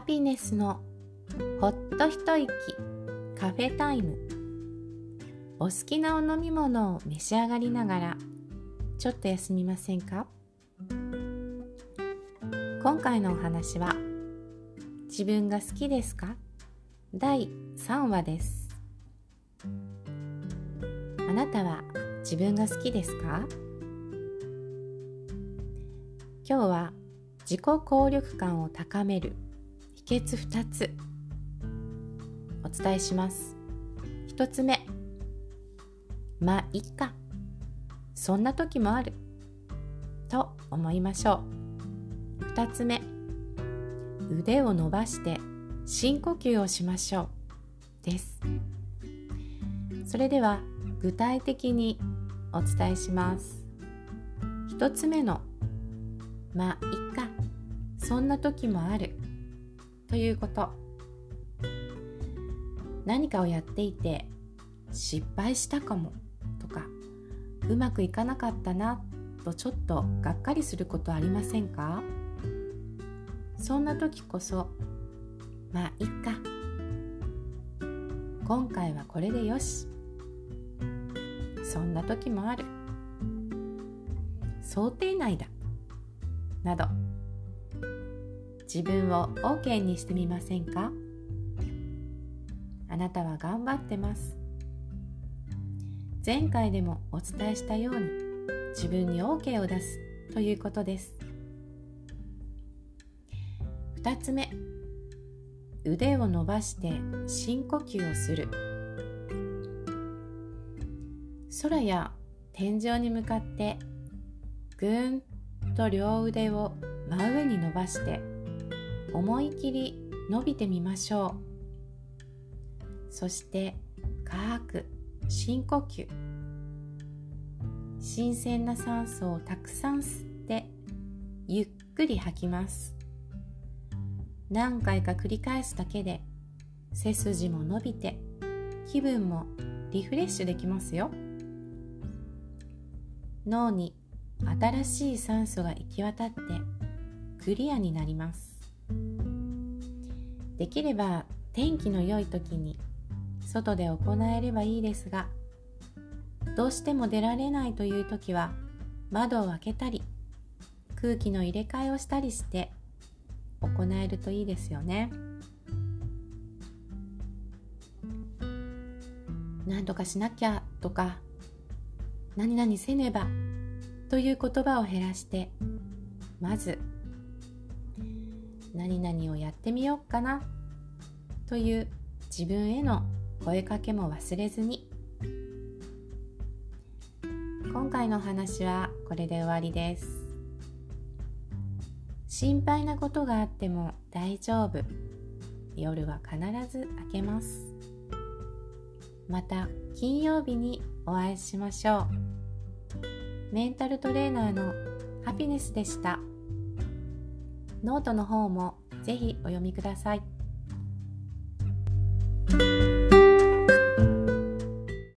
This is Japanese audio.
ピネスのほっと一息カフェタイム。お好きなお飲み物を召し上がりながらちょっと休みませんか？今回のお話は自分が好きですか？第3話です。あなたは自分が好きですか？今日は自己効力感を高める秘訣2つ。お伝えします。1つ目。まあいっか。そんな時もある。と思いましょう。2つ目。腕を伸ばして深呼吸をしましょう。です。それでは具体的にお伝えします。1つ目の。まあいっか。そんな時もある。ということ。何かをやっていて失敗したかもとかうまくいかなかったなとちょっとがっかりすることありませんか？そんな時こそまあいっか。今回はこれでよし。そんな時もある。想定内だ。など。自分を OK にしてみませんか？あなたは頑張ってます。前回でもお伝えしたように自分に OK を出すということです。2つ目腕を伸ばして深呼吸をする。空や天井に向かってぐーんと両腕を真上に伸ばして思い切り伸びてみましょう。そして深く深呼吸。新鮮な酸素をたくさん吸ってゆっくり吐きます。何回か繰り返すだけで背筋も伸びて気分もリフレッシュできますよ。脳に新しい酸素が行き渡ってクリアになります。できれば天気の良い時に外で行えればいいですがどうしても出られないという時は窓を開けたり空気の入れ替えをしたりして行えるといいですよね。何とかしなきゃとか何々せねばという言葉を減らしてまず何々をやってみようかな。という自分への声かけも忘れずに。今回の話はこれで終わりです。心配なことがあっても大丈夫。夜は必ず明けます。また金曜日にお会いしましょう。メンタルトレーナーのハピネスでした。ノートの方もぜひお読みください。